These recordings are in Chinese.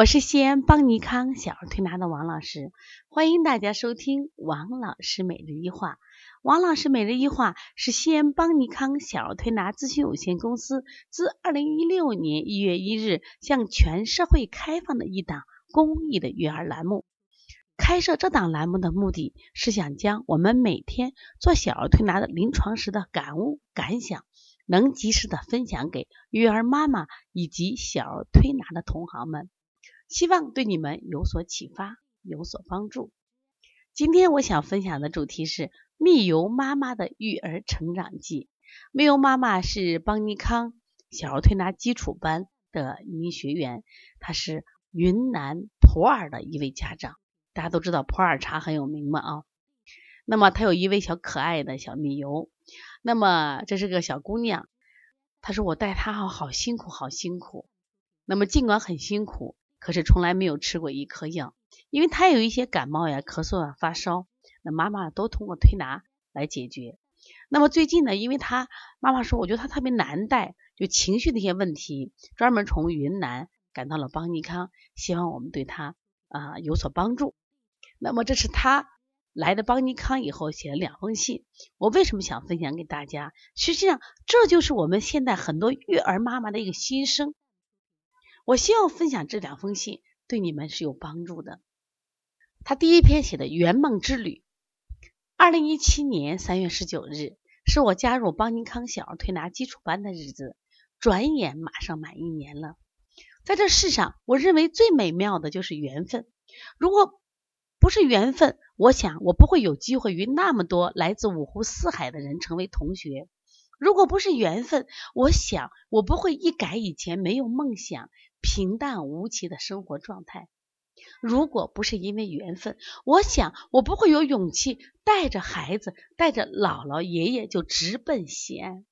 我是西安邦尼康小儿推拿的王老师，欢迎大家收听王老师每日一话。王老师每日一话是西安邦尼康小儿推拿咨询有限公司自二零一六年一月一日向全社会开放的一档公益的育儿栏目。开设这档栏目的目的是想将我们每天做小儿推拿的临床时的感悟感想，能及时的分享给育儿妈妈以及小儿推拿的同行们。希望对你们有所启发，有所帮助。今天我想分享的主题是蜜油妈妈的育儿成长记。蜜油妈妈是邦尼康小儿推拿基础班的一名学员，她是云南普洱的一位家长。大家都知道普洱茶很有名嘛啊。那么她有一位小可爱的小蜜油。那么这是个小姑娘，她说我带她好好辛苦，好辛苦。那么尽管很辛苦。可是从来没有吃过一颗药，因为他有一些感冒呀、咳嗽啊、发烧，那妈妈都通过推拿来解决。那么最近呢，因为他妈妈说，我觉得他特别难带，就情绪的一些问题，专门从云南赶到了邦尼康，希望我们对他啊有所帮助。那么这是他来的邦尼康以后写了两封信，我为什么想分享给大家？实际上这就是我们现在很多育儿妈妈的一个心声。我希望分享这两封信对你们是有帮助的。他第一篇写的圆梦之旅，二零一七年三月十九日是我加入邦尼康小儿推拿基础班的日子，转眼马上满一年了。在这世上，我认为最美妙的就是缘分。如果不是缘分，我想我不会有机会与那么多来自五湖四海的人成为同学。如果不是缘分，我想我不会一改以前没有梦想。平淡无奇的生活状态。如果不是因为缘分，我想我不会有勇气带着孩子，带着姥姥爷爷就直奔西安。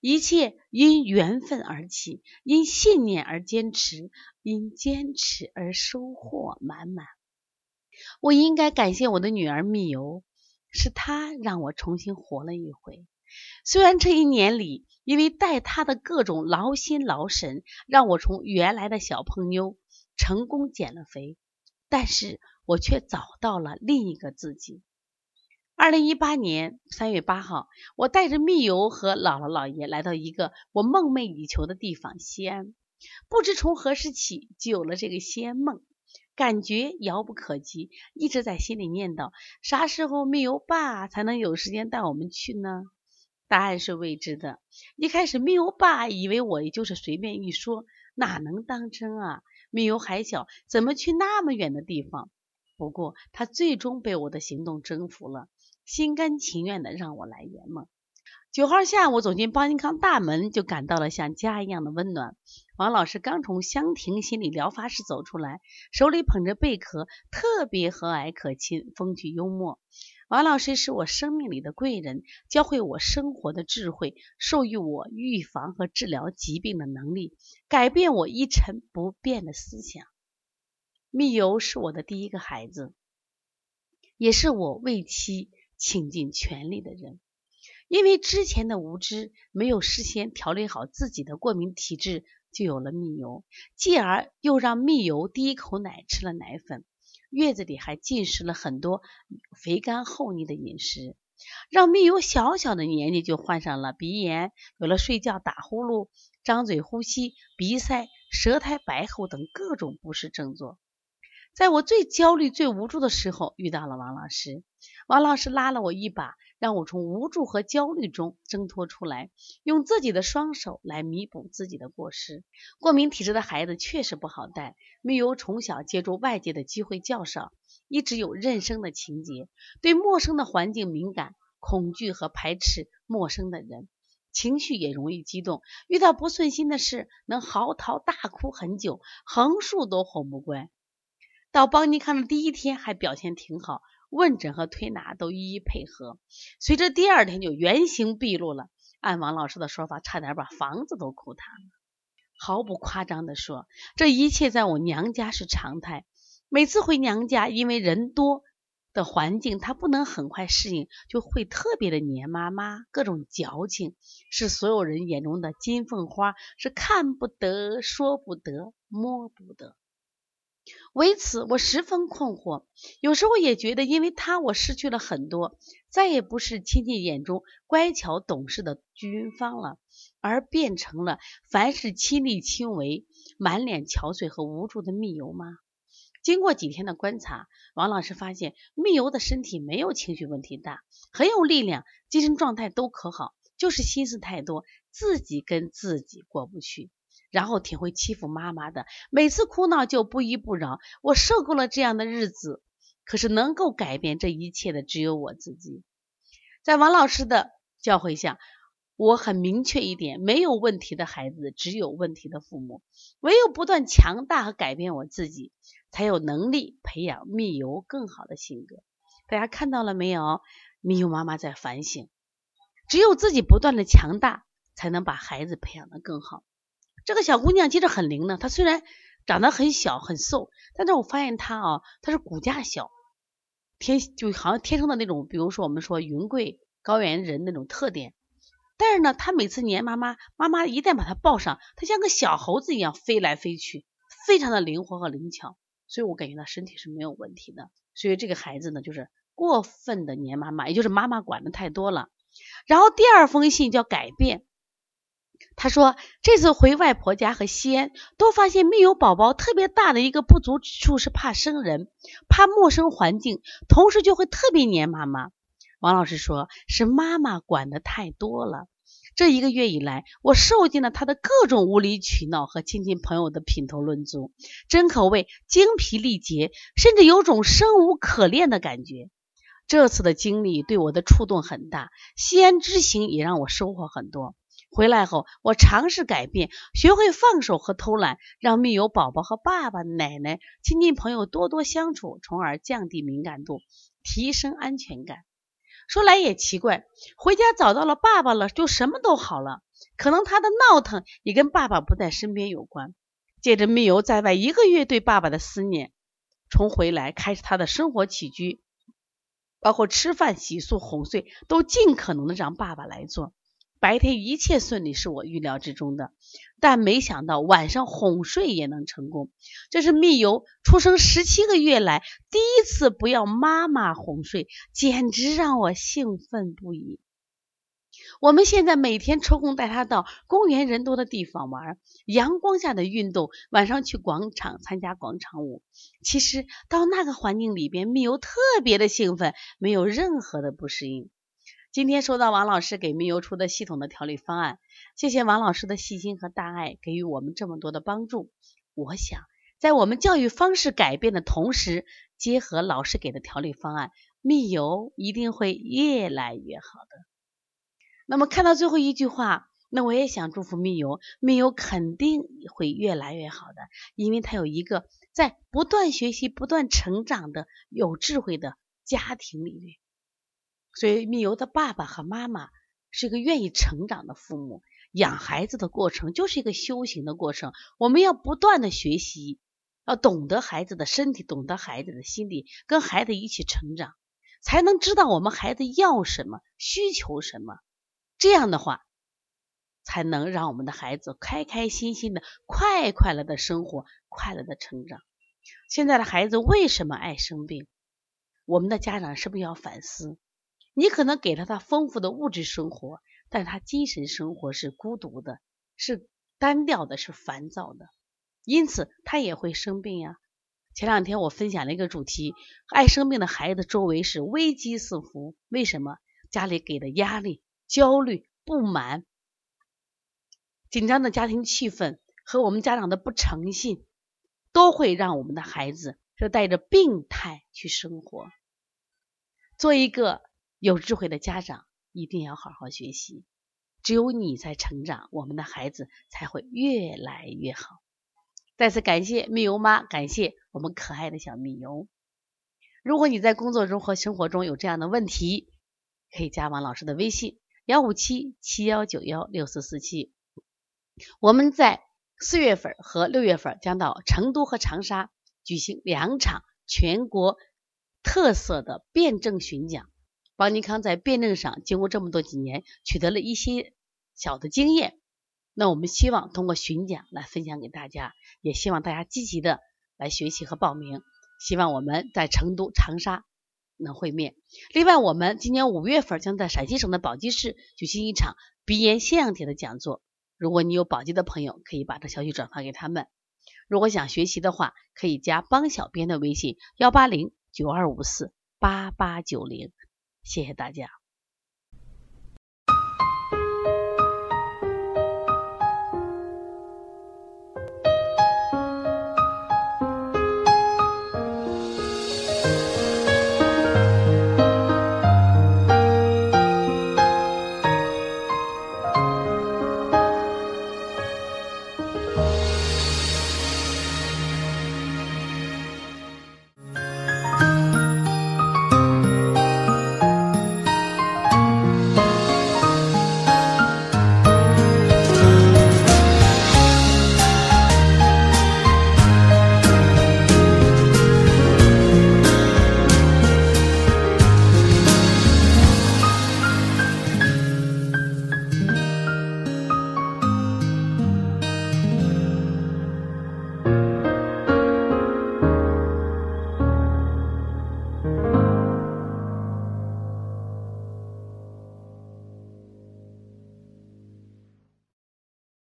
一切因缘分而起，因信念而坚持，因坚持而收获满满。我应该感谢我的女儿蜜油，是她让我重新活了一回。虽然这一年里，因为带他的各种劳心劳神，让我从原来的小胖妞成功减了肥，但是我却找到了另一个自己。二零一八年三月八号，我带着蜜油和姥姥姥爷来到一个我梦寐以求的地方——西安。不知从何时起，就有了这个西安梦，感觉遥不可及，一直在心里念叨：啥时候蜜油爸才能有时间带我们去呢？答案是未知的。一开始，蜜油爸以为我也就是随便一说，哪能当真啊？蜜油还小，怎么去那么远的地方？不过，他最终被我的行动征服了，心甘情愿的让我来圆梦。九号下午走进邦尼康大门，就感到了像家一样的温暖。王老师刚从香亭心理疗法室走出来，手里捧着贝壳，特别和蔼可亲，风趣幽默。王老师是我生命里的贵人，教会我生活的智慧，授予我预防和治疗疾病的能力，改变我一成不变的思想。蜜油是我的第一个孩子，也是我为妻倾尽全力的人。因为之前的无知，没有事先调理好自己的过敏体质，就有了蜜油，继而又让蜜油第一口奶吃了奶粉。月子里还进食了很多肥甘厚腻的饮食，让蜜柚小小的年纪就患上了鼻炎，有了睡觉打呼噜、张嘴呼吸、鼻塞、舌苔白厚等各种不适症状。在我最焦虑、最无助的时候，遇到了王老师。王老师拉了我一把，让我从无助和焦虑中挣脱出来，用自己的双手来弥补自己的过失。过敏体质的孩子确实不好带。蜜油从小接触外界的机会较少，一直有认生的情节，对陌生的环境敏感，恐惧和排斥陌生的人，情绪也容易激动。遇到不顺心的事，能嚎啕大哭很久，横竖都哄不乖。到邦尼康的第一天还表现挺好。问诊和推拿都一一配合，随着第二天就原形毕露了。按王老师的说法，差点把房子都哭塌了。毫不夸张的说，这一切在我娘家是常态。每次回娘家，因为人多的环境，她不能很快适应，就会特别的黏妈妈，各种矫情，是所有人眼中的金凤花，是看不得、说不得、摸不得。为此，我十分困惑。有时候也觉得，因为他，我失去了很多，再也不是亲戚眼中乖巧懂事的鞠云芳了，而变成了凡事亲力亲为、满脸憔悴和无助的蜜油吗？经过几天的观察，王老师发现蜜油的身体没有情绪问题大，很有力量，精神状态都可好，就是心思太多，自己跟自己过不去。然后挺会欺负妈妈的，每次哭闹就不依不饶。我受够了这样的日子，可是能够改变这一切的只有我自己。在王老师的教诲下，我很明确一点：没有问题的孩子，只有问题的父母。唯有不断强大和改变我自己，才有能力培养蜜油更好的性格。大家看到了没有？蜜油妈妈在反省，只有自己不断的强大，才能把孩子培养的更好。这个小姑娘其实很灵的，她虽然长得很小很瘦，但是我发现她啊，她是骨架小，天就好像天生的那种，比如说我们说云贵高原人那种特点。但是呢，她每次黏妈妈，妈妈一旦把她抱上，她像个小猴子一样飞来飞去，非常的灵活和灵巧，所以我感觉她身体是没有问题的。所以这个孩子呢，就是过分的黏妈妈，也就是妈妈管的太多了。然后第二封信叫改变。他说：“这次回外婆家和西安，都发现没有宝宝特别大的一个不足之处是怕生人，怕陌生环境，同时就会特别黏妈妈。”王老师说：“是妈妈管的太多了。这一个月以来，我受尽了他的各种无理取闹和亲戚朋友的品头论足，真可谓精疲力竭，甚至有种生无可恋的感觉。这次的经历对我的触动很大，西安之行也让我收获很多。”回来后，我尝试改变，学会放手和偷懒，让蜜油宝宝和爸爸、奶奶、亲戚朋友多多相处，从而降低敏感度，提升安全感。说来也奇怪，回家找到了爸爸了，就什么都好了。可能他的闹腾也跟爸爸不在身边有关。借着蜜油在外一个月对爸爸的思念，从回来开始，他的生活起居，包括吃饭、洗漱、哄睡，都尽可能的让爸爸来做。白天一切顺利是我预料之中的，但没想到晚上哄睡也能成功。这是蜜油出生十七个月来第一次不要妈妈哄睡，简直让我兴奋不已。我们现在每天抽空带他到公园人多的地方玩，阳光下的运动，晚上去广场参加广场舞。其实到那个环境里边，蜜油特别的兴奋，没有任何的不适应。今天收到王老师给蜜油出的系统的调理方案，谢谢王老师的细心和大爱，给予我们这么多的帮助。我想，在我们教育方式改变的同时，结合老师给的调理方案，蜜油一定会越来越好的。那么看到最后一句话，那我也想祝福蜜油，蜜油肯定会越来越好的，因为他有一个在不断学习、不断成长的有智慧的家庭里面。所以，米油的爸爸和妈妈是一个愿意成长的父母。养孩子的过程就是一个修行的过程，我们要不断的学习，要懂得孩子的身体，懂得孩子的心理，跟孩子一起成长，才能知道我们孩子要什么，需求什么。这样的话，才能让我们的孩子开开心心的、快快乐的生活，快乐的成长。现在的孩子为什么爱生病？我们的家长是不是要反思？你可能给了他丰富的物质生活，但他精神生活是孤独的，是单调的，是烦躁的，因此他也会生病呀。前两天我分享了一个主题：爱生病的孩子周围是危机四伏，为什么？家里给的压力、焦虑、不满、紧张的家庭气氛和我们家长的不诚信，都会让我们的孩子是带着病态去生活。做一个。有智慧的家长一定要好好学习，只有你在成长，我们的孩子才会越来越好。再次感谢蜜油妈，感谢我们可爱的小蜜油。如果你在工作中和生活中有这样的问题，可以加王老师的微信：幺五七七幺九幺六四四七。我们在四月份和六月份将到成都和长沙举行两场全国特色的辩证巡讲。邦尼康在辩证上经过这么多几年，取得了一些小的经验。那我们希望通过巡讲来分享给大家，也希望大家积极的来学习和报名。希望我们在成都、长沙能会面。另外，我们今年五月份将在陕西省的宝鸡市举行一场鼻炎腺样体的讲座。如果你有宝鸡的朋友，可以把这消息转发给他们。如果想学习的话，可以加帮小编的微信：幺八零九二五四八八九零。谢谢大家。